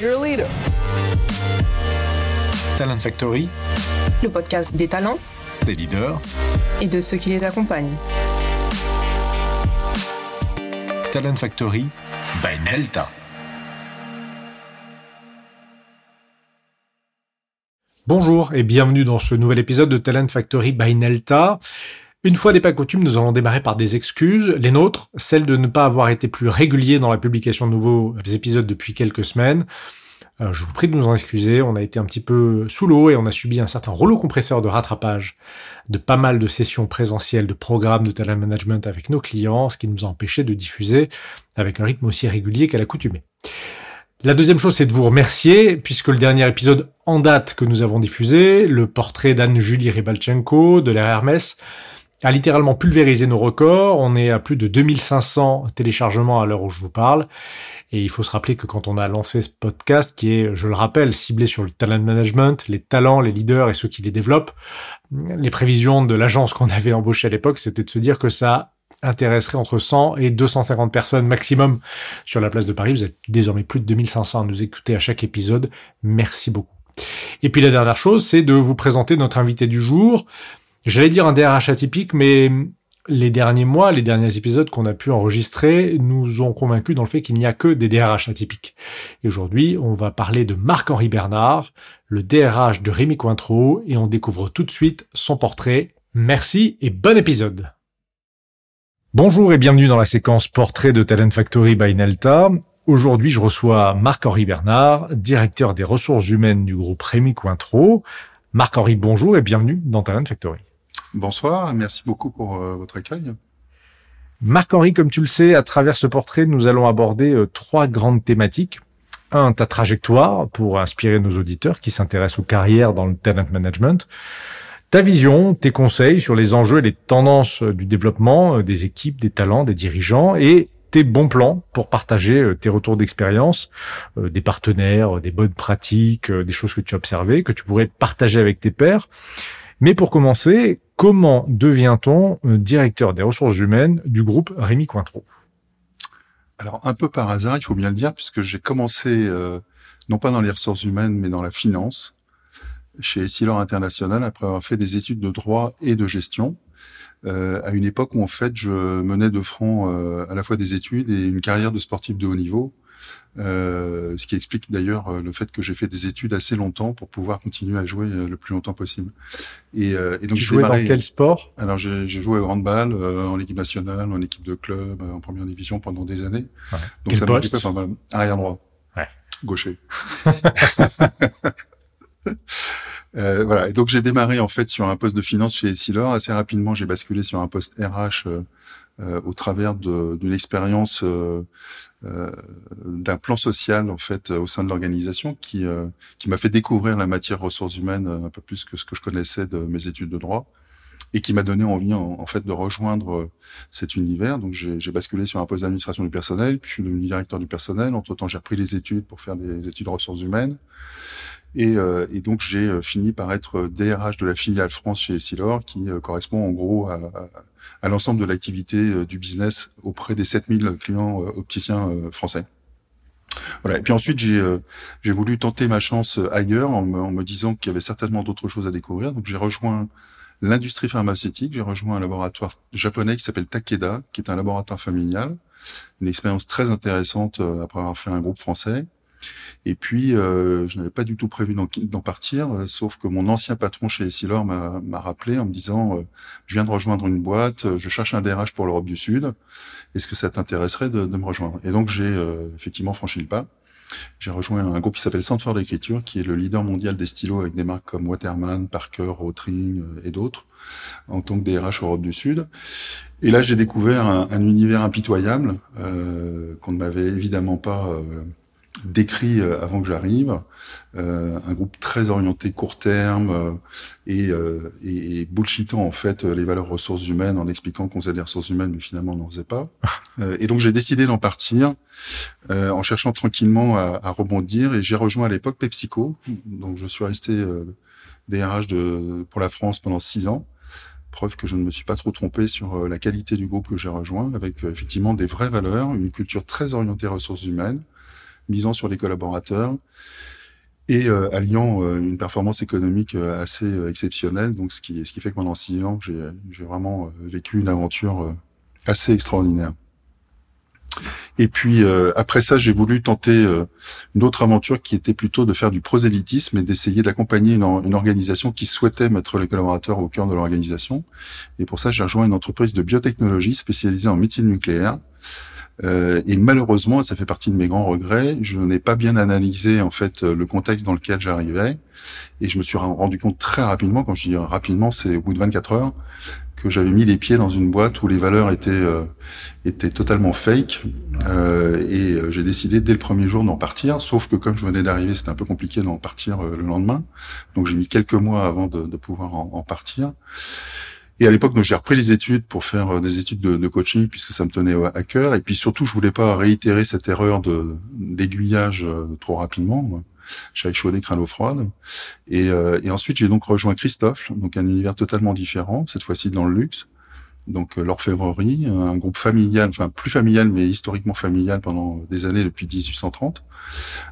You're a leader. Talent Factory, le podcast des talents, des leaders et de ceux qui les accompagnent. Talent Factory by Nelta. Bonjour et bienvenue dans ce nouvel épisode de Talent Factory by Nelta. Une fois n'est pas coutume, nous allons démarrer par des excuses. Les nôtres, celles de ne pas avoir été plus réguliers dans la publication de nouveaux épisodes depuis quelques semaines. Euh, je vous prie de nous en excuser, on a été un petit peu sous l'eau et on a subi un certain rouleau compresseur de rattrapage de pas mal de sessions présentielles de programmes de talent management avec nos clients, ce qui nous a empêché de diffuser avec un rythme aussi régulier qu'à l'accoutumée. La deuxième chose, c'est de vous remercier, puisque le dernier épisode en date que nous avons diffusé, le portrait d'Anne-Julie Ribalchenko de Hermès, a littéralement pulvérisé nos records. On est à plus de 2500 téléchargements à l'heure où je vous parle. Et il faut se rappeler que quand on a lancé ce podcast, qui est, je le rappelle, ciblé sur le talent management, les talents, les leaders et ceux qui les développent, les prévisions de l'agence qu'on avait embauchée à l'époque, c'était de se dire que ça intéresserait entre 100 et 250 personnes maximum sur la place de Paris. Vous êtes désormais plus de 2500 à nous écouter à chaque épisode. Merci beaucoup. Et puis la dernière chose, c'est de vous présenter notre invité du jour. J'allais dire un DRH atypique, mais les derniers mois, les derniers épisodes qu'on a pu enregistrer nous ont convaincus dans le fait qu'il n'y a que des DRH atypiques. Et aujourd'hui, on va parler de Marc-Henri Bernard, le DRH de Rémi Cointreau, et on découvre tout de suite son portrait. Merci et bon épisode. Bonjour et bienvenue dans la séquence portrait de Talent Factory by Nelta. Aujourd'hui, je reçois Marc-Henri Bernard, directeur des ressources humaines du groupe Rémi Cointreau. Marc-Henri, bonjour et bienvenue dans Talent Factory. Bonsoir, merci beaucoup pour euh, votre accueil. Marc-Henri, comme tu le sais, à travers ce portrait, nous allons aborder euh, trois grandes thématiques. Un, ta trajectoire pour inspirer nos auditeurs qui s'intéressent aux carrières dans le talent management. Ta vision, tes conseils sur les enjeux et les tendances euh, du développement des équipes, des talents, des dirigeants et tes bons plans pour partager tes retours d'expérience, des partenaires, des bonnes pratiques, des choses que tu as observées, que tu pourrais partager avec tes pairs. Mais pour commencer, comment devient-on euh, directeur des ressources humaines du groupe Rémi Cointreau? Alors un peu par hasard, il faut bien le dire, puisque j'ai commencé euh, non pas dans les ressources humaines, mais dans la finance chez Essilor International après avoir fait des études de droit et de gestion. Euh, à une époque où en fait je menais de front euh, à la fois des études et une carrière de sportif de haut niveau euh, ce qui explique d'ailleurs euh, le fait que j'ai fait des études assez longtemps pour pouvoir continuer à jouer euh, le plus longtemps possible. Et, et donc tu jouais dans quel sport? Alors j'ai joué au handball, en équipe nationale, en équipe de club, en première division pendant des années. Ouais. Donc quel ça poste? pas mal. Arrière droit. Ouais. Gaucher. Euh, voilà. Et donc j'ai démarré en fait sur un poste de finance chez Essilor. Assez rapidement, j'ai basculé sur un poste RH euh, euh, au travers d'une expérience euh, euh, d'un plan social en fait au sein de l'organisation qui qui m'a fait découvrir la matière ressources humaines un peu plus que ce que je connaissais de mes études de droit et qui m'a donné envie en, fait de rejoindre cet univers. Donc j'ai basculé sur un poste d'administration du personnel, puis je suis devenu directeur du personnel. Entre temps, j'ai repris les études pour faire des études de ressources humaines. Et, euh, et, donc j'ai fini par être DRH de la filiale France chez Essilor, qui correspond en gros à, à l'ensemble de l'activité euh, du business auprès des 7000 clients euh, opticiens euh, français. Voilà. Et puis ensuite, j'ai j'ai voulu tenter ma chance ailleurs en me, en me disant qu'il y avait certainement d'autres choses à découvrir. Donc j'ai rejoint l'industrie pharmaceutique. J'ai rejoint un laboratoire japonais qui s'appelle Takeda, qui est un laboratoire familial. Une expérience très intéressante après avoir fait un groupe français. Et puis, euh, je n'avais pas du tout prévu d'en partir, euh, sauf que mon ancien patron chez Essilor m'a rappelé en me disant euh, Je viens de rejoindre une boîte, je cherche un DRH pour l'Europe du Sud. Est-ce que ça t'intéresserait de, de, me rejoindre? Et donc, j'ai effectivement franchi le pas. J'ai rejoint un groupe qui s'appelle Centre for l'écriture, qui est le leader mondial des stylos avec des marques comme Waterman, Parker, Rotring et d'autres, en tant que DRH Europe du Sud. Et là, j'ai découvert un, un, univers impitoyable euh, qu'on ne m'avait évidemment pas euh, décrit euh, avant que j'arrive, euh, un groupe très orienté court terme euh, et, euh, et, et, bullshitant en fait les valeurs ressources humaines en expliquant qu'on faisait des ressources humaines mais finalement on n'en faisait pas. et donc j'ai décidé d'en partir en cherchant tranquillement à, à rebondir et j'ai rejoint à l'époque PepsiCo. Donc je suis resté DRH de, pour la France pendant six ans. Preuve que je ne me suis pas trop trompé sur la qualité du groupe que j'ai rejoint, avec effectivement des vraies valeurs, une culture très orientée ressources humaines, misant sur les collaborateurs et euh, alliant euh, une performance économique euh, assez exceptionnelle. Donc, ce qui, ce qui fait que pendant six ans, j'ai, vraiment vécu une aventure assez extraordinaire. Et puis après ça, j'ai voulu tenter une autre aventure qui était plutôt de faire du prosélytisme et d'essayer d'accompagner une, une, organisation qui souhaitait mettre les collaborateurs au cœur de l'organisation. Et pour ça, j'ai rejoint une entreprise de biotechnologie spécialisée en médecine nucléaire. Euh, et malheureusement, ça fait partie de mes grands regrets, je n'ai pas bien analysé en fait le contexte dans lequel j'arrivais, et je me suis rendu compte très rapidement, quand je dis rapidement, c'est au bout de 24 heures, que j'avais mis les pieds dans une boîte où les valeurs étaient euh, étaient totalement fake, euh, et euh, j'ai décidé dès le premier jour d'en partir. Sauf que comme je venais d'arriver, c'était un peu compliqué d'en partir euh, le lendemain, donc j'ai mis quelques mois avant de, pouvoir en partir. Et à l'époque, j'ai repris les études pour faire euh, des études de, coaching puisque ça me tenait à cœur. Et puis surtout, je voulais pas réitérer cette erreur de d'aiguillage euh, trop rapidement. J'ai chaudé crâne froide. Et, euh, et ensuite, j'ai donc rejoint Christophe, donc un univers totalement différent, cette fois-ci dans le luxe. Donc l'orfèvrerie, un groupe familial, enfin plus familial mais historiquement familial pendant des années depuis 1830.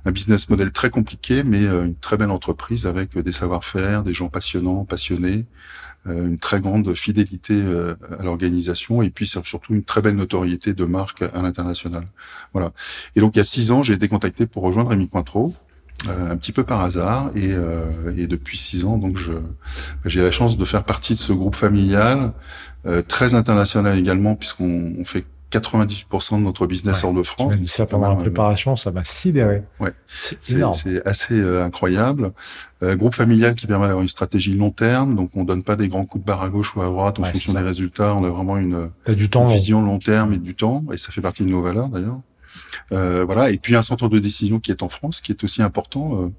Un business model très compliqué mais une très belle entreprise avec des savoir-faire, des gens passionnants, passionnés, euh, une très grande fidélité euh, à l'organisation et puis surtout une très belle notoriété de marque à l'international. Voilà. Et donc il y a six ans, j'ai été contacté pour rejoindre Rémi Cointreau. Euh, un petit peu par hasard et, euh, et depuis six ans donc je j'ai la chance de faire partie de ce groupe familial euh, très international également puisqu'on on fait 98% de notre business hors de France. Tu dit ça pendant la euh, préparation, ça m'a sidéré. Ouais, c'est assez euh, incroyable. Euh, groupe familial qui permet d'avoir une stratégie long terme, donc on donne pas des grands coups de barre à gauche ou à droite en fonction des résultats. On a vraiment une, du temps, vision long terme et du temps, et ça fait partie de nos valeurs d'ailleurs. Euh, voilà, et puis un centre de décision qui est en France, qui est aussi important.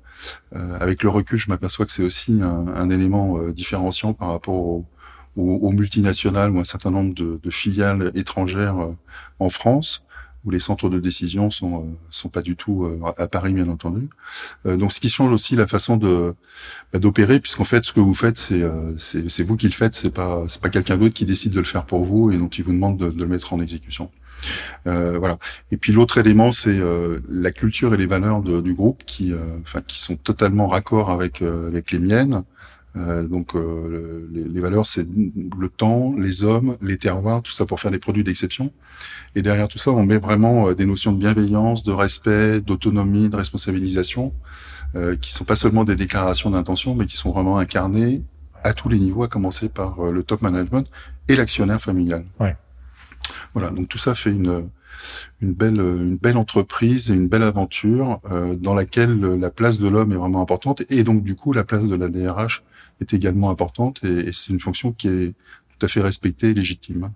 Euh, avec le recul, je m'aperçois que c'est aussi un, un élément différenciant par rapport au, aux, multinationales ou un certain nombre de, de filiales étrangères euh, en France où les centres de décision sont euh, sont pas du tout euh, à Paris bien entendu. donc ce qui change aussi la façon de bah, d'opérer puisqu'en fait ce que vous faites c'est c'est vous qui le faites c'est pas c'est pas quelqu'un d'autre qui décide de le faire pour vous et dont il vous demande de, de le mettre en exécution. Euh, voilà. Et puis l'autre élément, c'est euh, la culture et les valeurs de, du groupe qui, enfin, qui sont totalement raccord avec avec les miennes. Euh, donc euh, les, les, valeurs, c'est le temps, les hommes, les terroirs, tout ça pour faire des produits d'exception. Et derrière tout ça, on met vraiment euh, des notions de bienveillance, de respect, d'autonomie, de responsabilisation, euh, qui sont pas seulement des déclarations d'intention, mais qui sont vraiment incarnées à tous les niveaux, à commencer par le top management et l'actionnaire familial. Ouais. Voilà, donc tout ça fait une une belle une belle entreprise et une belle aventure euh, dans laquelle la place de l'homme est vraiment importante et donc du coup la place de la DRH est également importante et, et c'est une fonction qui est tout à fait respectée et légitime.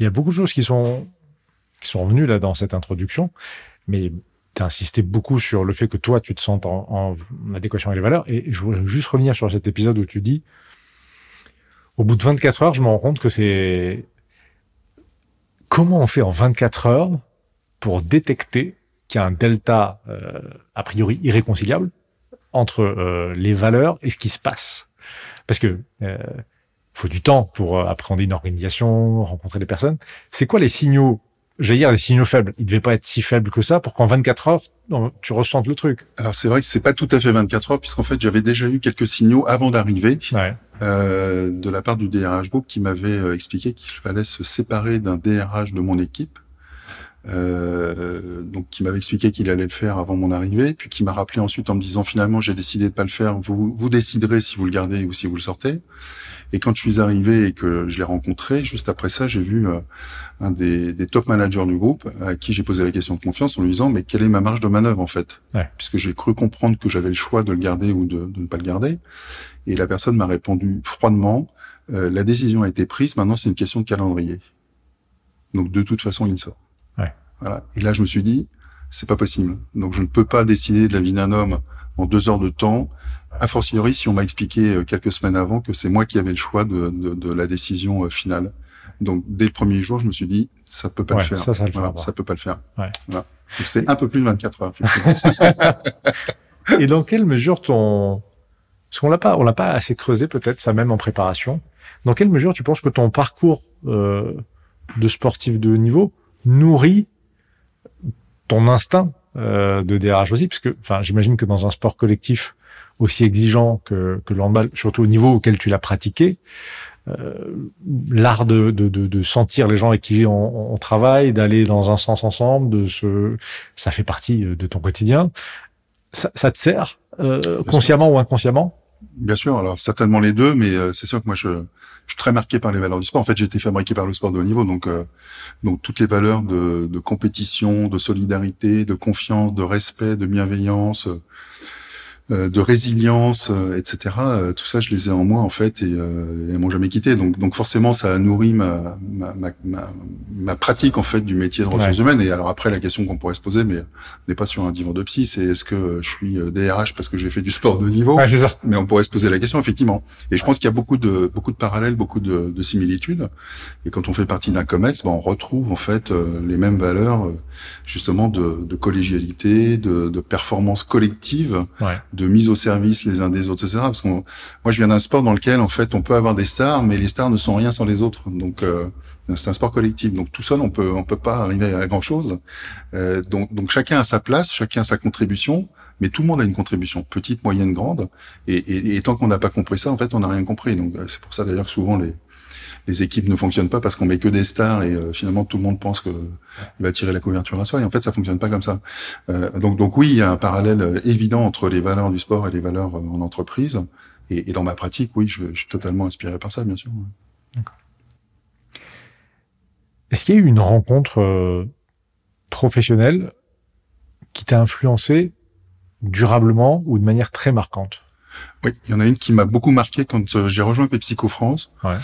Il y a beaucoup de choses qui sont qui sont venues là dans cette introduction, mais tu as insisté beaucoup sur le fait que toi, tu te sens en, adéquation avec les valeurs. Et je voudrais juste revenir sur cet épisode où tu dis, au bout de 24 heures, je me rends compte que c'est comment on fait en 24 heures pour détecter qu'il y a un delta euh, a priori irréconciliable entre euh, les valeurs et ce qui se passe? Parce que euh, faut du temps pour appréhender une organisation, rencontrer des personnes. C'est quoi les signaux j'allais dire les signaux faibles. Ils devaient pas être si faibles que ça pour qu'en 24 heures, tu ressentes le truc. Alors c'est vrai que c'est pas tout à fait 24 heures puisqu'en fait j'avais déjà eu quelques signaux avant d'arriver ouais. euh, de la part du DRH Group qui m'avait euh, expliqué qu'il fallait se séparer d'un DRH de mon équipe. Euh, donc qui m'avait expliqué qu'il allait le faire avant mon arrivée, puis qui m'a rappelé ensuite en me disant finalement j'ai décidé de pas le faire, vous vous déciderez si vous le gardez ou si vous le sortez. Et quand je suis arrivé et que je l'ai rencontré, juste après ça, j'ai vu euh, un des, des, top managers du groupe à qui j'ai posé la question de confiance en lui disant mais quelle est ma marge de manœuvre en fait? Ouais. Puisque j'ai cru comprendre que j'avais le choix de le garder ou de, de ne pas le garder. Et la personne m'a répondu froidement euh, la décision a été prise, maintenant c'est une question de calendrier. Donc de toute façon il sort. Ouais. Voilà. Et là je me suis dit c'est pas possible. Donc je ne peux pas décider de la vie d'un homme en deux heures de temps a fortiori, si on m'a expliqué euh, quelques semaines avant que c'est moi qui avais le choix de, de, de, la décision euh, finale. Donc, dès le premier jour, je me suis dit, ça peut pas ouais, le faire. Ça, ça, le voilà, ça peut pas le faire. Ouais. Voilà. Donc, c'était un peu plus de 24 heures. Et dans quelle mesure ton, Parce qu'on l'a pas, on l'a pas assez creusé peut-être ça même en préparation. Dans quelle mesure tu penses que ton parcours euh, de sportif de haut niveau nourrit ton instinct euh, de DRH aussi, parce que, enfin, j'imagine que dans un sport collectif aussi exigeant que, que le handball, surtout au niveau auquel tu l'as pratiqué, euh, l'art de, de, de, de, sentir les gens avec qui on, on travaille, d'aller dans un sens ensemble, de se, ça fait partie de ton quotidien. Ça, ça te sert euh, consciemment ou inconsciemment? Bien sûr, alors certainement les deux, mais euh, c'est sûr que moi je, suis très marqué par les valeurs du sport. En fait, j'ai été fabriqué par le sport de haut niveau, donc euh, donc toutes les valeurs de, de, compétition, de solidarité, de confiance, de respect, de bienveillance, de résilience, euh, etc. Euh, tout ça, je les ai en moi en fait et, elles m'ont jamais quitté. Donc, donc forcément, ça a nourri ma, ma, ma, ma, pratique en fait du métier de ressources humaines. Et alors après, la question qu'on pourrait se poser, mais on n'est pas sur un divan de psy, c'est est-ce que je suis DRH parce que j'ai fait du sport de niveau ouais, ça. Mais on pourrait se poser la question effectivement. Et je pense qu'il y a beaucoup de beaucoup de parallèles, beaucoup de, de similitudes. Et quand on fait partie d'un comex, ben, on retrouve en fait les mêmes valeurs justement de, de collégialité, de, de performance collective. Ouais de mise au service les uns des autres, etc. Parce que moi, je viens d'un sport dans lequel, en fait, on peut avoir des stars, mais les stars ne sont rien sans les autres. Donc, euh, c'est un sport collectif. Donc, tout seul, on peut, on peut pas arriver à grand chose. Euh, donc, donc, chacun a sa place, chacun a sa contribution, mais tout le monde a une contribution, petite, moyenne, grande. Et, et, et tant qu'on n'a pas compris ça, en fait, on n'a rien compris. Donc, euh, c'est pour ça d'ailleurs que souvent les les équipes ne fonctionnent pas parce qu'on met que des stars et euh, finalement tout le monde pense que il va tirer la couverture à soi. Et en fait, ça fonctionne pas comme ça. Euh, donc, donc oui, il y a un parallèle euh, évident entre les valeurs du sport et les valeurs euh, en entreprise. Et, et dans ma pratique, oui, je, je, suis totalement inspiré par ça, bien sûr. Est-ce qu'il y a eu une rencontre euh, professionnelle qui t'a influencé durablement ou de manière très marquante? Oui, il y en a une qui m'a beaucoup marqué quand j'ai rejoint PepsiCo France. Ouais.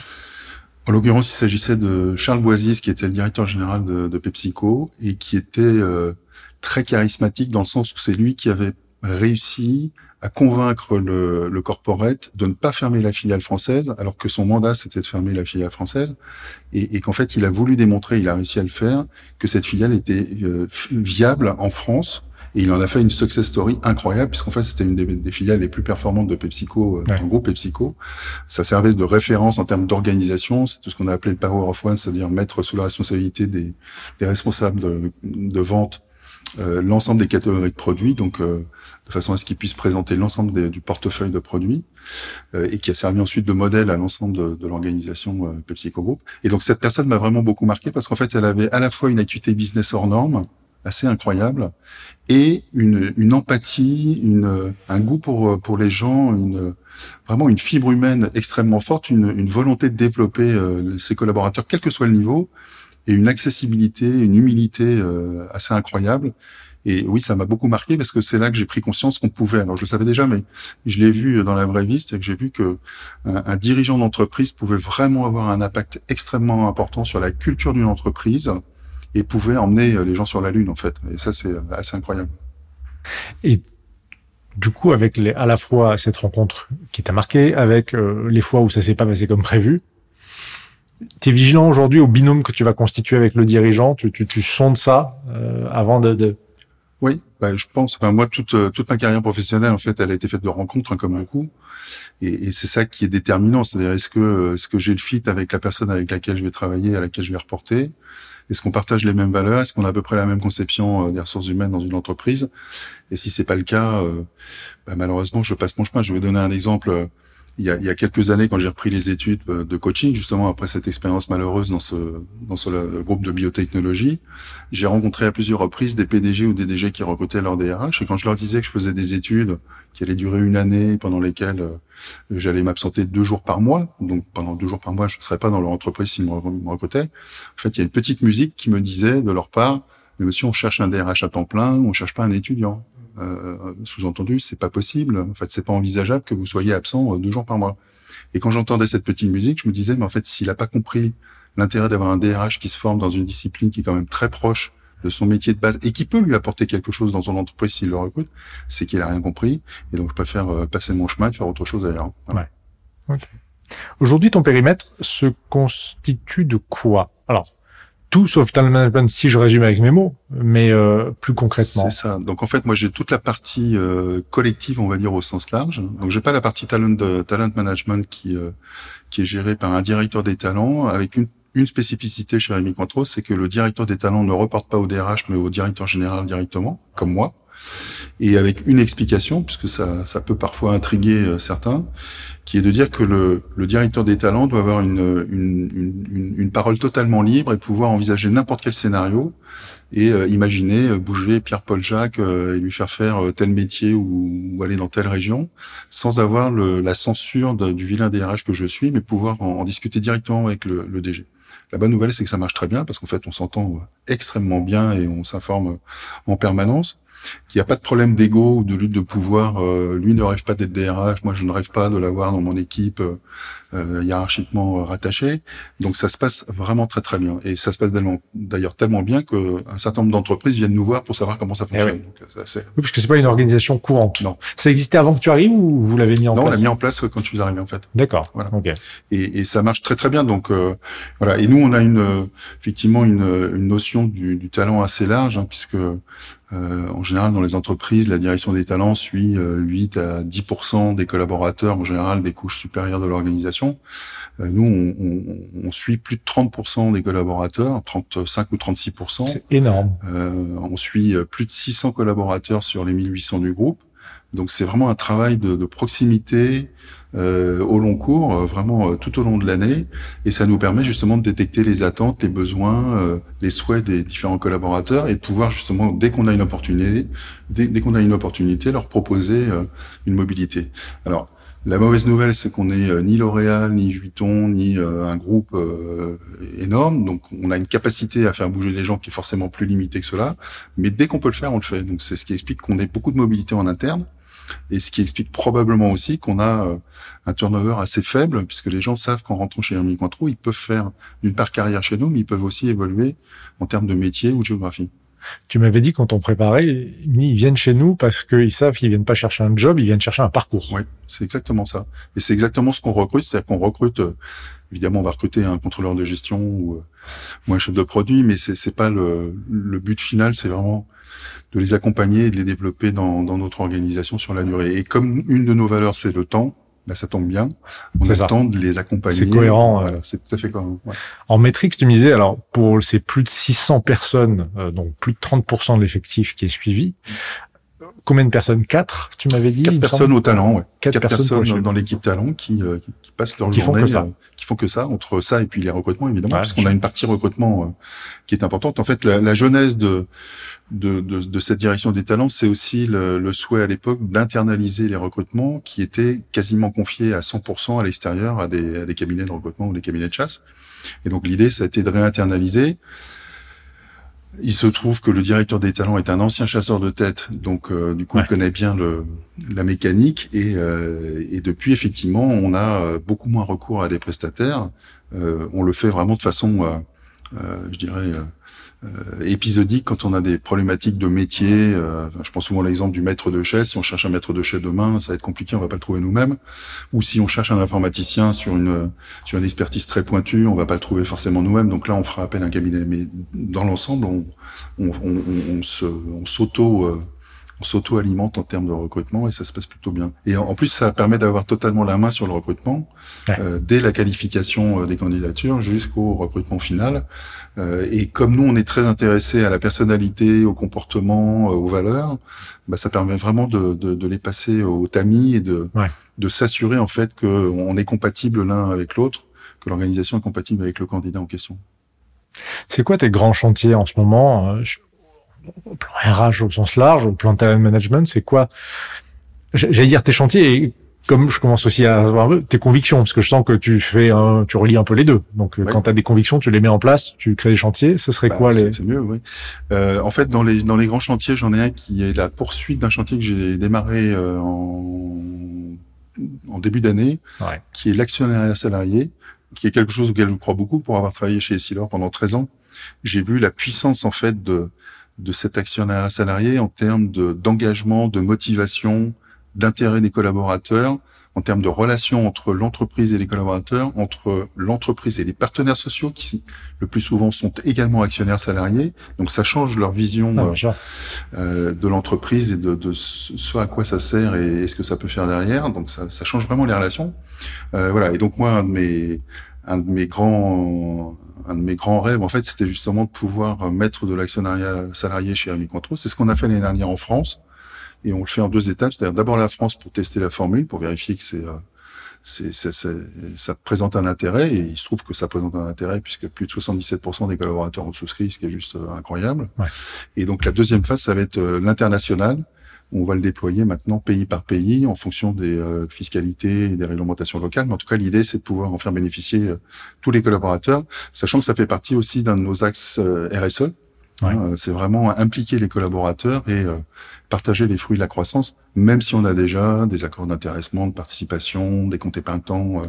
En l'occurrence, il s'agissait de Charles Boisier, qui était le directeur général de, de PepsiCo et qui était euh, très charismatique dans le sens où c'est lui qui avait réussi à convaincre le, le, corporate de ne pas fermer la filiale française, alors que son mandat c'était de fermer la filiale française, et, et qu'en fait il a voulu démontrer, il a réussi à le faire, que cette filiale était euh, viable en France et il en a fait une success story incroyable, puisqu'en fait, c'était une des, des, filiales les plus performantes de PepsiCo, euh, ouais. en groupe PepsiCo. Ça servait de référence en termes d'organisation. C'est tout ce qu'on a appelé le Power of One, c'est-à-dire mettre sous la responsabilité des, des responsables de, de vente euh, l'ensemble des catégories de produits, donc euh, de façon à ce qu'ils puissent présenter l'ensemble du portefeuille de produits, euh, et qui a servi ensuite de modèle à l'ensemble de, de l'organisation euh, PepsiCo Group. Et donc cette personne m'a vraiment beaucoup marqué parce qu'en fait, elle avait à la fois une acuité business hors norme, assez incroyable et une, une empathie, une, un goût pour pour les gens, une vraiment une fibre humaine extrêmement forte, une, une volonté de développer euh, ses collaborateurs, quel que soit le niveau, et une accessibilité, une humilité euh, assez incroyable. Et oui, ça m'a beaucoup marqué parce que c'est là que j'ai pris conscience qu'on pouvait. Alors je le savais déjà, mais je l'ai vu dans la vraie vie, c'est que j'ai vu que un, un dirigeant d'entreprise pouvait vraiment avoir un impact extrêmement important sur la culture d'une entreprise et pouvait emmener les gens sur la lune en fait. Et ça, c'est assez incroyable. Et du coup, avec les, à la fois cette rencontre qui t'a marqué, avec euh, les fois où ça s'est pas passé comme prévu, tu es vigilant aujourd'hui au binôme que tu vas constituer avec le dirigeant? Tu, tu, tu sondes ça euh, avant de, de... Oui, bah, je pense. Enfin, moi, toute toute ma carrière professionnelle, en fait, elle a été faite de rencontres, hein, comme beaucoup. Et, et c'est ça qui est déterminant. C'est-à-dire, est-ce que est-ce que j'ai le fit avec la personne avec laquelle je vais travailler, à laquelle je vais reporter? Est-ce qu'on partage les mêmes valeurs? Est-ce qu'on a à peu près la même conception euh, des ressources humaines dans une entreprise? Et si c'est pas le cas, euh, bah, malheureusement, je passe mon chemin. Je vais donner un exemple il y a, il y a quelques années, quand j'ai repris les études de coaching, justement après cette expérience malheureuse dans ce dans ce groupe de biotechnologie, j'ai rencontré à plusieurs reprises des PDG ou des DG qui recrutaient leur DRH. Et quand je leur disais que je faisais des études qui allaient durer une année, pendant lesquelles euh, j'allais m'absenter deux jours par mois, donc pendant deux jours par mois, je ne serais pas dans leur entreprise s'ils me recrutaient. En fait, il y a une petite musique qui me disait de leur part, mais monsieur, on cherche un DRH à temps plein, on cherche pas un étudiant. Euh, sous-entendu, c'est pas possible. En fait, c'est pas envisageable que vous soyez absent euh, deux jours par mois. Et quand j'entendais cette petite musique, je me disais, mais en fait, s'il a pas compris l'intérêt d'avoir un DRH qui se forme dans une discipline qui est quand même très proche de son métier de base et qui peut lui apporter quelque chose dans son entreprise s'il le recrute, c'est qu'il a rien compris. Et donc, je préfère euh, passer mon chemin et faire autre chose ailleurs. Ouais. Okay. Aujourd'hui, ton périmètre se constitue de quoi? Alors, tout sauf talent management si je résume avec mes mots, mais euh, plus concrètement. C'est ça. Donc en fait, moi j'ai toute la partie euh, collective, on va dire au sens large. Donc j'ai pas la partie talent de talent management qui euh, qui est gérée par un directeur des talents avec une une spécificité chez Rémi Cointreau, c'est que le directeur des talents ne reporte pas au DRH mais au directeur général directement, comme moi et avec une explication, puisque ça, ça peut parfois intriguer certains, qui est de dire que le, le directeur des talents doit avoir une, une, une, une, parole totalement libre et pouvoir envisager n'importe quel scénario et euh, imaginer euh, bouger Pierre-Paul Jacques euh, et lui faire faire tel métier ou, ou, aller dans telle région sans avoir le, la censure du vilain DRH que je suis, mais pouvoir en, en discuter directement avec le, le, DG. La bonne nouvelle, c'est que ça marche très bien parce qu'en fait, on s'entend extrêmement bien et on s'informe en permanence qu'il n'y a pas de problème d'ego ou de lutte de pouvoir. Euh, lui ne rêve pas d'être DRH, moi je ne rêve pas de l'avoir dans mon équipe euh, euh hiérarchiquement euh, rattachée. Donc ça se passe vraiment très très bien. Et ça se passe d'ailleurs tellement bien qu'un certain nombre d'entreprises viennent nous voir pour savoir comment ça eh fonctionne. oui. Donc, ça, oui, parce que c'est pas une organisation courante. Non. Ça existait avant que tu arrives ou vous l'avez mis en place Non, on l'a mis en place quand je suis arrivé en fait. D'accord. Voilà. Okay. Et, et, ça marche très très bien. Donc voilà. Et nous on a une effectivement une, une notion du, du talent assez large hein, puisque euh, en général, dans les entreprises, la direction des talents suit euh, 8 à 10% des collaborateurs, en général des couches supérieures de l'organisation. Euh, nous, on, on, on, suit plus de 30% des collaborateurs, 35 ou 36% C'est énorme. Euh, on suit plus de 600 collaborateurs sur les 1800 du groupe. Donc c'est vraiment un travail de, de proximité euh, au long cours, euh, vraiment euh, tout au long de l'année, et ça nous permet justement de détecter les attentes, les besoins, euh, les souhaits des différents collaborateurs, et de pouvoir justement, dès qu'on a une opportunité, dès, dès qu'on a une opportunité, leur proposer une mobilité. Alors la mauvaise nouvelle, c'est qu'on n'est ni L'Oréal, ni Vuitton, ni un groupe euh, énorme. Donc, on a une capacité à faire bouger les gens qui est forcément plus limitée que cela. Mais dès qu'on peut le faire, on le fait. Donc, c'est ce qui explique qu'on ait beaucoup de mobilité en interne et ce qui explique probablement aussi qu'on a euh, un turnover assez faible, puisque les gens savent qu'en rentrant chez Hermine Cointreau, ils peuvent faire d'une part carrière chez nous, mais ils peuvent aussi évoluer en termes de métier ou de géographie. Tu m'avais dit quand on préparait, ils viennent chez nous parce qu'ils savent qu'ils viennent pas chercher un job, ils viennent chercher un parcours. Oui, c'est exactement ça. Et c'est exactement ce qu'on recrute, c'est-à-dire qu'on recrute. Euh, évidemment, on va recruter un contrôleur de gestion ou, euh, un chef de produit, mais c'est pas le, but final. C'est vraiment de les accompagner et de les développer dans notre organisation sur la durée. Et comme une de nos valeurs, c'est le temps, bah, ça tombe bien. On a le temps de les accompagner. C'est cohérent. Voilà, c'est tout à fait cohérent. Ouais. En métrique, tu me disais, alors pour ces plus de 600 personnes, euh, donc plus de 30% de l'effectif qui est suivi, combien de personnes? Quatre, tu m'avais dit Quatre personnes au talent, ouais. Quatre, Quatre personnes, personnes dans l'équipe talent qui, euh, qui, passent leur qui journée, font que ça. Euh, qui font que ça, entre ça et puis les recrutements évidemment, ouais, parce qu'on a une partie recrutement euh, qui est importante. En fait, la, la jeunesse de, de, de, de, cette direction des talents, c'est aussi le, le, souhait à l'époque d'internaliser les recrutements qui étaient quasiment confiés à 100% à l'extérieur à des, à des cabinets de recrutement ou des cabinets de chasse. Et donc l'idée, ça a été de réinternaliser. Il se trouve que le directeur des talents est un ancien chasseur de tête, donc euh, du coup, ouais. connaît bien le, la mécanique et, euh, et, depuis, effectivement, on a euh, beaucoup moins recours à des prestataires. Euh, on le fait vraiment de façon, euh, je dirais, euh, épisodique quand on a des problématiques de métier. Euh, je pense souvent à l'exemple du maître de chaise. Si on cherche un maître de chaise demain, ça va être compliqué, on va pas le trouver nous-mêmes. Ou si on cherche un informaticien sur une sur une expertise très pointue, on va pas le trouver forcément nous-mêmes. Donc là, on fera appel à un cabinet. Mais dans l'ensemble, on, on, on, on, se on s'auto euh, on s'auto-alimente en termes de recrutement et ça se passe plutôt bien. Et en, plus, ça permet d'avoir totalement la main sur le recrutement, ouais. euh, dès la qualification euh, des candidatures jusqu'au recrutement final. Euh, et comme nous, on est très intéressé à la personnalité, au comportement, euh, aux valeurs, bah, ça permet vraiment de, de, de, les passer au tamis et de, ouais. de s'assurer en fait qu'on est compatible l'un avec l'autre, que l'organisation est compatible avec le candidat en question. C'est quoi tes grands chantiers en ce moment au plan RH au sens large, au plan talent management, c'est quoi? J'allais dire tes chantiers et comme je commence aussi à avoir tes convictions, parce que je sens que tu fais, un, tu relis un peu les deux. Donc, oui. quand tu as des convictions, tu les mets en place, tu crées des chantiers. Ce serait bah, quoi les C'est mieux, oui. Euh, en fait, dans les dans les grands chantiers, j'en ai un qui est la poursuite d'un chantier que j'ai démarré euh, en en début d'année, ouais. qui est l'actionnariat salarié, qui est quelque chose auquel je crois beaucoup pour avoir travaillé chez Essilor pendant 13 ans. J'ai vu la puissance en fait de de cet actionnaire salarié en termes de d'engagement, de motivation, d'intérêt des collaborateurs, en termes de relations entre l'entreprise et les collaborateurs, entre l'entreprise et les partenaires sociaux qui le plus souvent sont également actionnaires salariés. Donc ça change leur vision Ah, euh, euh, de l'entreprise et de, de ce à quoi ça sert et, et ce que ça peut faire derrière. Donc ça, ça change vraiment les relations. Euh, voilà. Et donc moi, un de mes un de mes grands un de mes grands rêves, en fait, c'était justement de pouvoir mettre de l'actionnariat salarié chez Hermie Control. C'est ce qu'on a fait l'année dernière en France. Et on le fait en deux étapes. C'est-à-dire d'abord la France pour tester la formule, pour vérifier que c'est, euh, c'est, c'est, c'est- ça présente un intérêt. Et il se trouve que ça présente un intérêt puisque plus de 77% des collaborateurs ont souscrit, ce qui est juste euh, incroyable. Ouais. Et donc la deuxième phase, ça va être euh, l'international. On va le déployer maintenant pays par pays en fonction des euh, fiscalités et des réglementations locales. Mais en tout cas, l'idée, c'est de pouvoir en faire bénéficier euh, tous les collaborateurs, sachant que ça fait partie aussi d'un de nos axes euh, RSE. Ouais. Hein, c'est vraiment impliquer les collaborateurs et euh, partager les fruits de la croissance, même si on a déjà des accords d'intéressement, de participation, des comptes épargne-temps, euh,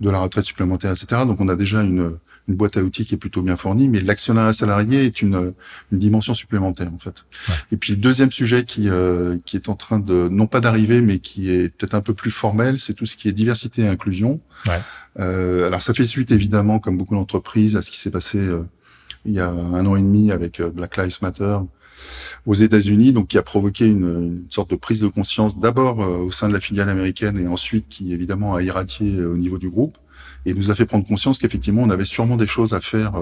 de la retraite supplémentaire, etc. Donc on a déjà une, une boîte à outils qui est plutôt bien fournie, mais l'actionnariat salarié est une, une dimension supplémentaire en fait. Ouais. Et puis le deuxième sujet qui, euh, qui est en train de, non pas d'arriver, mais qui est peut-être un peu plus formel, c'est tout ce qui est diversité et inclusion. Ouais. Euh, alors ça fait suite évidemment, comme beaucoup d'entreprises, à ce qui s'est passé euh, il y a un an et demi avec euh, Black Lives Matter aux États-Unis, donc qui a provoqué une, sorte de prise de conscience d'abord euh, au sein de la filiale américaine et ensuite qui évidemment a irradié euh, au niveau du groupe et nous a fait prendre conscience qu'effectivement on avait sûrement des choses à faire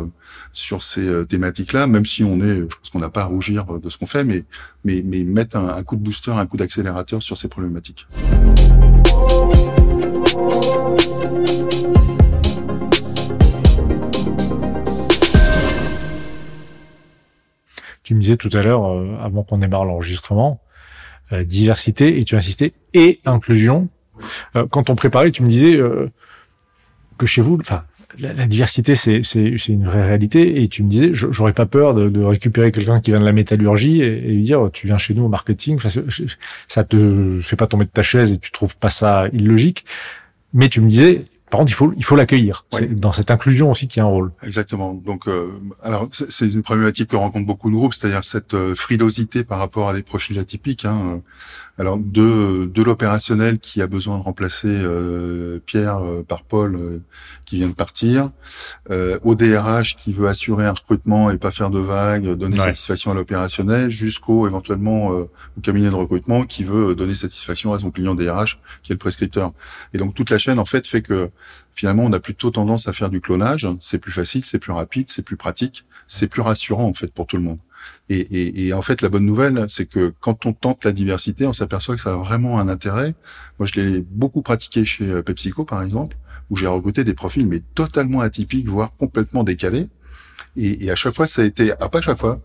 sur ces thématiques-là, même si on est, je pense qu'on n'a pas à rougir de ce qu'on fait, mais mais mais mettre un coup de booster, un coup d'accélérateur sur ces problématiques. Tu me disais tout à l'heure, euh, avant qu'on démarre l'enregistrement, euh, diversité, et tu insistais, et inclusion. Euh, quand on préparait, tu me disais euh, que chez vous, enfin, la, diversité, c'est une vraie réalité, et tu me disais, j'aurais pas peur de, de récupérer quelqu'un qui vient de la métallurgie et, et lui dire, tu viens chez nous au marketing, ça te fait pas tomber de ta chaise et tu trouves pas ça illogique. Mais tu me disais, par contre, il faut il faut l'accueillir. C'est dans cette inclusion aussi qu'il y a un rôle. Exactement. Donc, euh, alors c'est une problématique que rencontrent beaucoup de groupes, c'est-à-dire cette euh, frilosité par rapport à des profils atypiques. Hein. Euh, Alors, de, de l'opérationnel qui a besoin de remplacer euh, Pierre euh, par Paul euh, qui vient de partir, euh, au DRH qui veut assurer un recrutement et pas faire de vagues, donner Ouais. satisfaction à l'opérationnel, jusqu'au éventuellement euh, au cabinet de recrutement qui veut donner satisfaction à son client DRH qui est le prescripteur. Et donc toute la chaîne en fait fait que finalement, on a plutôt tendance à faire du clonage. C'est plus facile, c'est plus rapide, c'est plus pratique, c'est plus rassurant en fait pour tout le monde. Et, et, et en fait, la bonne nouvelle, c'est que quand on tente la diversité, on s'aperçoit que ça a vraiment un intérêt. Moi, je l'ai beaucoup pratiqué chez euh, PepsiCo, par exemple, où j'ai recruté des profils mais totalement atypiques, voire complètement décalés. Et, et à chaque fois, ça a été, ah, pas à chaque fois,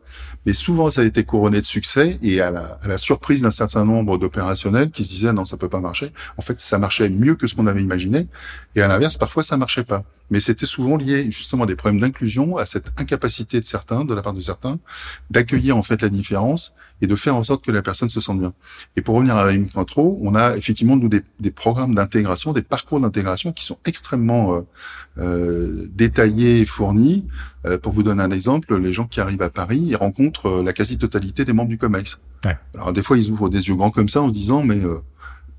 mais souvent, ça a été couronné de succès et à la, à la surprise d'un certain nombre d'opérationnels qui se disaient non, ça peut pas marcher. En fait, ça marchait mieux que ce qu'on avait imaginé. Et à l'inverse, parfois, ça marchait pas. Mais c'était souvent lié justement à des problèmes d'inclusion, à cette incapacité de certains, de la part de certains, d'accueillir en fait la différence et de faire en sorte que la personne se sente bien. Et pour revenir à Rémi Cointreau, on a effectivement nous des, des programmes d'intégration, des parcours d'intégration qui sont extrêmement euh, euh, détaillés et fournis. Euh, pour vous donner un exemple, les gens qui arrivent à Paris, ils rencontrent euh, la quasi-totalité des membres du COMEX. Ouais. Alors des fois, ils ouvrent des yeux grands comme ça en se disant, mais euh,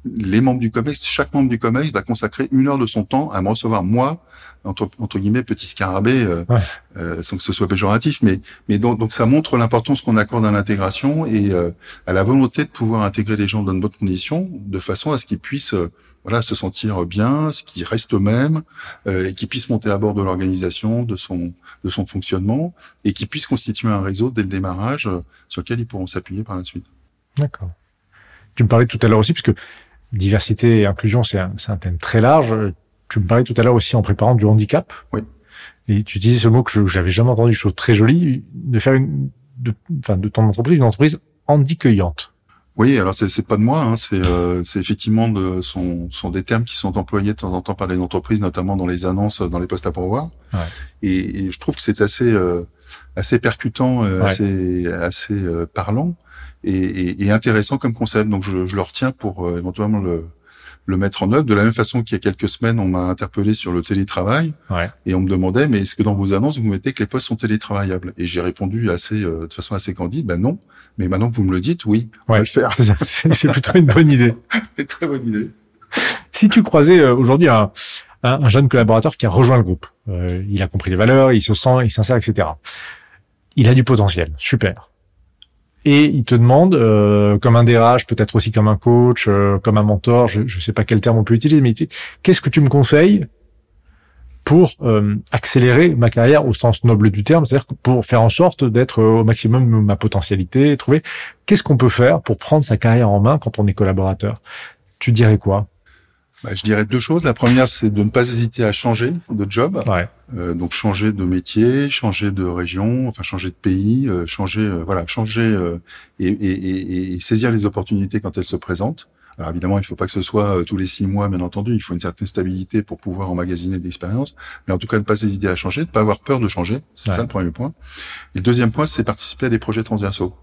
les membres du COMEX, chaque membre du COMEX va consacrer une heure de son temps à me recevoir moi, entre, entre guillemets, petit scarabée, euh, Ouais. euh, sans que ce soit péjoratif, mais, mais donc, donc ça montre l'importance qu'on accorde à l'intégration et euh, à la volonté de pouvoir intégrer les gens dans de bonnes conditions, de façon à ce qu'ils puissent euh, voilà, se sentir bien, ce qu'ils restent eux-mêmes, euh, et qu'ils puissent monter à bord de l'organisation, de son, de son fonctionnement, et qu'ils puissent constituer un réseau dès le démarrage euh, sur lequel ils pourront s'appuyer par la suite. D'accord. Tu me parlais tout à l'heure aussi, parce que diversité et inclusion, c'est un, un thème très large. Tu me parlais tout à l'heure aussi en préparant du handicap. Oui. Et tu disais ce mot que je j'avais jamais entendu, je trouve très joli, de faire une, de, enfin, de ton entreprise, une entreprise handicueillante. Oui, alors c'est pas de moi, hein, c'est euh, effectivement de sont sont des termes qui sont employés de temps en temps par les entreprises, notamment dans les annonces, dans les postes à pourvoir. Ouais. Et, et je trouve que c'est assez euh, assez percutant, euh, Ouais. assez assez euh, parlant et, et, et intéressant comme concept. Donc je, je le retiens pour euh, éventuellement le le mettre en œuvre. De la même façon qu'il y a quelques semaines, on m'a interpellé sur le télétravail Ouais. et on me demandait mais est-ce que dans vos annonces vous mettez que les postes sont télétravaillables? Et j'ai répondu assez euh, de façon assez candide, ben non. Mais maintenant que vous me le dites, oui, on Ouais. va le faire. C'est plutôt une bonne idée. C'est très bonne idée. Si tu croisais euh, aujourd'hui un, un, un jeune collaborateur qui a rejoint le groupe, euh, il a compris les valeurs, il se sent, il s'insère, etc. Il a du potentiel, super. Et il te demande, euh, comme un DRH, peut-être aussi comme un coach, euh, comme un mentor, je ne sais pas quel terme on peut utiliser, mais qu'est-ce que tu me conseilles pour euh, accélérer ma carrière au sens noble du terme, c'est-à-dire pour faire en sorte d'être au maximum ma potentialité, trouver qu'est-ce qu'on peut faire pour prendre sa carrière en main quand on est collaborateur? Tu dirais quoi? Bah, je dirais deux choses. La première, c'est de ne pas hésiter à changer de job. Ouais. Euh, donc changer de métier, changer de région, enfin changer de pays, euh, changer, euh, voilà, changer euh, et, et, et, et saisir les opportunités quand elles se présentent. Alors évidemment, il ne faut pas que ce soit euh, tous les six mois, bien entendu. Il faut une certaine stabilité pour pouvoir emmagasiner de l'expérience. Mais en tout cas, ne pas hésiter à changer, ne pas avoir peur de changer. C'est Ouais. ça le premier point. Et le deuxième point, c'est participer à des projets transversaux.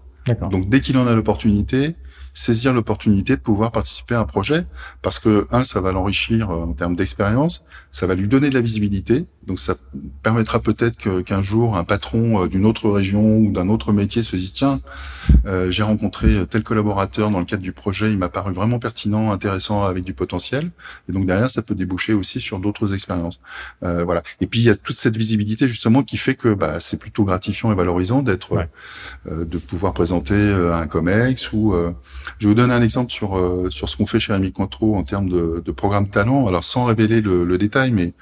Donc dès qu'il en a l'opportunité, saisir l'opportunité de pouvoir participer à un projet parce que un, ça va l'enrichir euh, en termes d'expérience, ça va lui donner de la visibilité. Donc ça permettra peut-être qu'un jour un patron euh, d'une autre région ou d'un autre métier se dise tiens, euh, j'ai rencontré tel collaborateur dans le cadre du projet, il m'a paru vraiment pertinent, intéressant, avec du potentiel. Et donc derrière, ça peut déboucher aussi sur d'autres expériences. Euh, voilà. Et puis il y a toute cette visibilité justement qui fait que bah, c'est plutôt gratifiant et valorisant d'être Ouais. euh, de pouvoir présenter euh, un comex ou euh, je vais vous donner un exemple sur euh, sur ce qu'on fait chez Rémi Cointreau en termes de, de programme talent. Alors sans révéler le, le détail, mais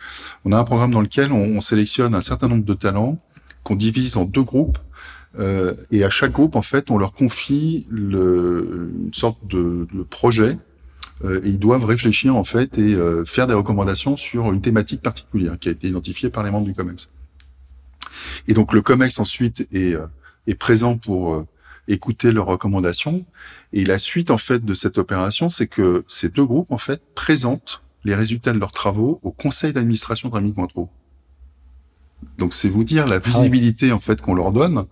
on a un programme dans lequel on, on sélectionne un certain nombre de talents qu'on divise en deux groupes. euh, et à chaque groupe, en fait, on leur confie le, une sorte de, de projet euh, et ils doivent réfléchir en fait et euh, faire des recommandations sur une thématique particulière qui a été identifiée par les membres du COMEX. Et donc le COMEX ensuite est, euh, est présent pour euh, écouter leurs recommandations. Et la suite en fait de cette opération, c'est que ces deux groupes en fait présentent les résultats de leurs travaux au conseil d'administration de Rémi Cointreau. Donc c'est vous dire la visibilité en fait qu'on leur donne,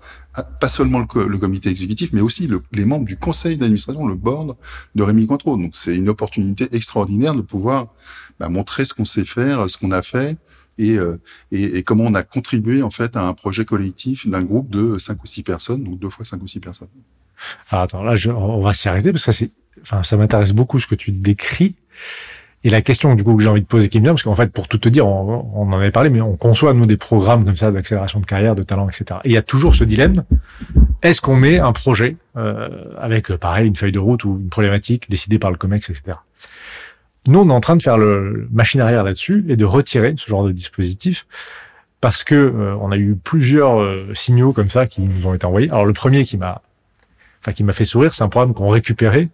pas seulement le, co- le comité exécutif, mais aussi le- les membres du conseil d'administration, le board de Rémi Cointreau. Donc c'est une opportunité extraordinaire de pouvoir bah, montrer ce qu'on sait faire, ce qu'on a fait, et, euh, et, et comment on a contribué en fait à un projet collectif d'un groupe de cinq ou six personnes, donc deux fois cinq ou six personnes. Alors attends, là, je, on va s'y arrêter parce que ça, enfin, ça m'intéresse beaucoup ce que tu décris. Et la question du coup que j'ai envie de poser qui me vient, parce qu'en fait, pour tout te dire, on, on en avait parlé, mais on conçoit nous des programmes comme ça d'accélération de carrière, de talent, etc. Et il y a toujours ce dilemme est-ce qu'on met un projet euh, avec, euh, pareil, une feuille de route ou une problématique décidée par le Comex, etc. Nous, on est en train de faire le machine arrière là-dessus et de retirer ce genre de dispositif parce que euh, on a eu plusieurs euh, signaux comme ça qui nous ont été envoyés. Alors le premier qui m'a enfin qui m'a fait sourire, c'est un programme qu'on récupérait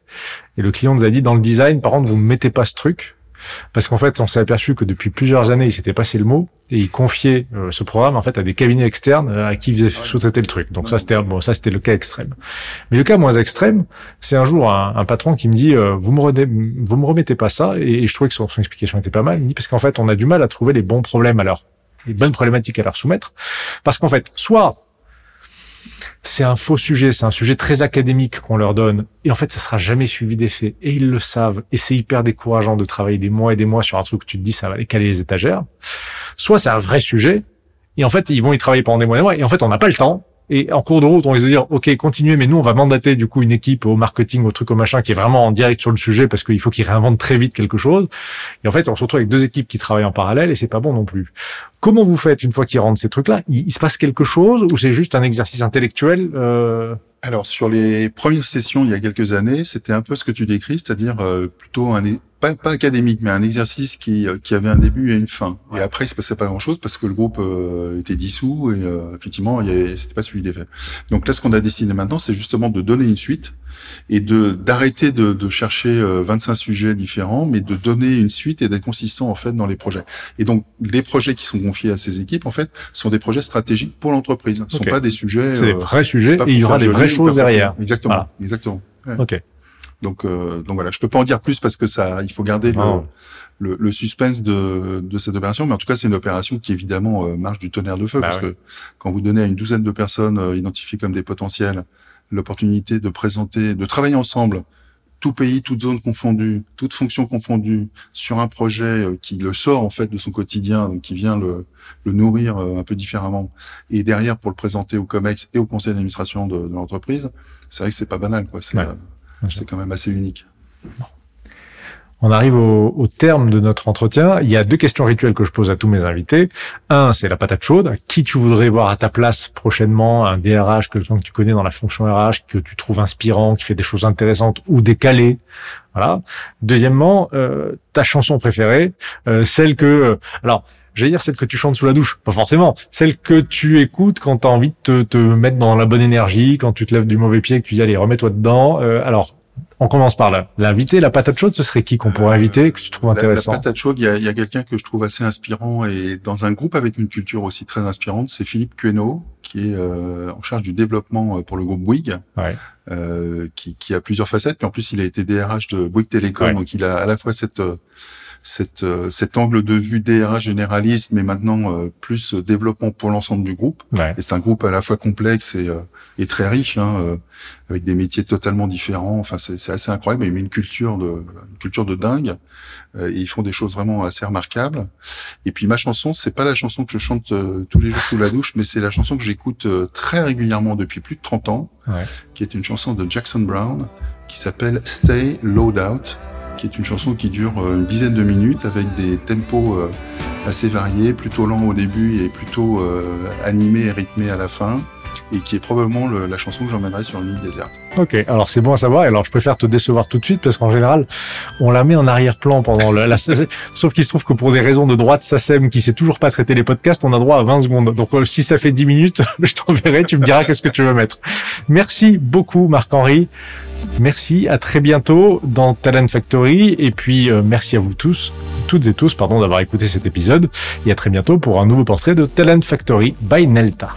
et le client nous a dit dans le design, par contre, vous ne mettez pas ce truc parce qu'en fait, on s'est aperçu que depuis plusieurs années, il s'était passé le mot et il confiait euh, ce programme en fait à des cabinets externes euh, à qui il faisait sous-traiter le truc. Donc ça, c'était bon, ça c'était le cas extrême. Mais le cas moins extrême, c'est un jour un, un patron qui me dit euh, vous me redé- vous me remettez pas ça et, et je trouvais que son, son explication était pas mal. Il me dit parce qu'en fait, on a du mal à trouver les bons problèmes leur les bonnes problématiques à leur soumettre parce qu'en fait, soit c'est un faux sujet, c'est un sujet très académique qu'on leur donne, et en fait, ça sera jamais suivi d'effet, et ils le savent, et c'est hyper décourageant de travailler des mois et des mois sur un truc où tu te dis ça va les caler les étagères. Soit c'est un vrai sujet, et en fait, ils vont y travailler pendant des mois et des mois, et en fait, on n'a pas le temps, et en cours de route, on risque de dire, OK, continuez, mais nous, on va mandater, du coup, une équipe au marketing, au truc, au machin, qui est vraiment en direct sur le sujet, parce qu'il faut qu'ils réinventent très vite quelque chose. Et en fait, on se retrouve avec deux équipes qui travaillent en parallèle, et c'est pas bon non plus. Comment vous faites une fois qu'ils rentrent ces trucs-là? Il, il se passe quelque chose ou c'est juste un exercice intellectuel euh... Alors sur les premières sessions il y a quelques années, c'était un peu ce que tu décris, c'est-à-dire euh, plutôt un pas, pas académique, mais un exercice qui, euh, qui avait un début et une fin. Ouais. Et après, il se passait pas grand-chose parce que le groupe euh, était dissous et euh, effectivement, il y avait- c'était pas suivi des faits. Donc là, ce qu'on a décidé maintenant, c'est justement de donner une suite et de d'arrêter de, de chercher euh, 25 sujets différents, mais de donner une suite et d'être consistant en fait dans les projets. Et donc, les projets qui sont confiés à ces équipes, en fait, sont des projets stratégiques pour l'entreprise. Ce sont pas des sujets. C'est des euh, vrais sujets et il y aura des vraies choses derrière. Exactement. Voilà. Exactement. Ouais. Ok. Donc, euh, donc voilà, je peux pas en dire plus parce que ça, il faut garder le, Non. le, le suspense de, de cette opération. Mais en tout cas, c'est une opération qui évidemment euh, marche du tonnerre de feu Bah parce ouais. que quand vous donnez à une douzaine de personnes euh, identifiées comme des potentiels l'opportunité de présenter, de travailler ensemble, tout pays, toute zone confondue, toute fonction confondue, sur un projet euh, qui le sort en fait de son quotidien, donc qui vient le, le nourrir euh, un peu différemment, et derrière pour le présenter au Comex et au conseil d'administration de, de l'entreprise, c'est vrai que c'est pas banal, quoi. C'est Ouais. C'est quand même assez unique. On arrive au, au, terme de notre entretien. Il y a deux questions rituelles que je pose à tous mes invités. Un, c'est la patate chaude. Qui tu voudrais voir à ta place prochainement? Un DRH que tu connais dans la fonction RH, que tu trouves inspirant, qui fait des choses intéressantes ou décalées. Voilà. Deuxièmement, euh, ta chanson préférée, euh, celle que... Euh, alors, j'allais dire celle que tu chantes sous la douche, pas forcément, celle que tu écoutes quand tu as envie de te, te, mettre dans la bonne énergie, quand tu te lèves du mauvais pied, que tu dis allez remets-toi dedans. Euh, alors on commence par là. L'invité, la patate chaude, ce serait qui qu'on pourrait inviter, que tu trouves intéressant La, patate chaude, il y a, y a quelqu'un que je trouve assez inspirant et dans un groupe avec une culture aussi très inspirante, c'est Philippe Queneau, qui est euh, en charge du développement euh, pour le groupe Bouygues, ouais. euh, qui, qui, a plusieurs facettes. Puis en plus, il a été DRH de Bouygues Télécom, Ouais. donc il a à la fois cette cette, euh, cet angle de vue DRH généraliste, mais maintenant euh, plus développement pour l'ensemble du groupe. Ouais. Et c'est un groupe à la fois complexe et, euh, et très riche, hein, euh, avec des métiers totalement différents. Enfin, c'est c'est assez incroyable. Mais une culture de, une culture de dingue. Euh, et ils font des choses vraiment assez remarquables. Et puis ma chanson, c'est pas la chanson que je chante tous les jours sous la douche, mais c'est la chanson que j'écoute euh, très régulièrement depuis plus de 30 ans, Ouais. qui est une chanson de Jackson Brown, qui s'appelle Stay Load Out qui est une chanson qui dure euh, une dizaine de minutes avec des tempos euh, assez variés, plutôt lents au début et plutôt euh, animés et rythmés à la fin, et qui est probablement le, la chanson que j'emmènerai sur une île déserte. Ok, alors c'est bon à savoir. Alors je préfère te décevoir tout de suite parce qu'en général, on la met en arrière-plan pendant le, la. Sauf qu'il se trouve que pour des raisons de droite SACEM qui sait toujours pas traiter les podcasts, on a droit à 20 secondes. Donc euh, si ça fait 10 minutes, je t'enverrai, tu me diras qu'est-ce que tu veux mettre. Merci beaucoup Marc-Henri. Merci, à très bientôt dans Talent Factory et puis euh, merci à vous tous, toutes et tous, pardon, d'avoir écouté cet épisode et à très bientôt pour un nouveau portrait de Talent Factory by Nelta.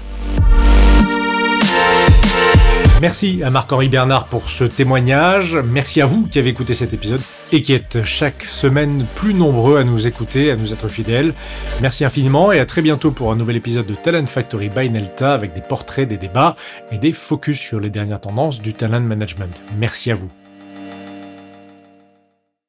Merci à Marc-Henri Bernard pour ce témoignage. Merci à vous qui avez écouté cet épisode et qui êtes chaque semaine plus nombreux à nous écouter, à nous être fidèles. Merci infiniment et à très bientôt pour un nouvel épisode de Talent Factory by Nelta avec des portraits, des débats et des focus sur les dernières tendances du talent management. Merci à vous.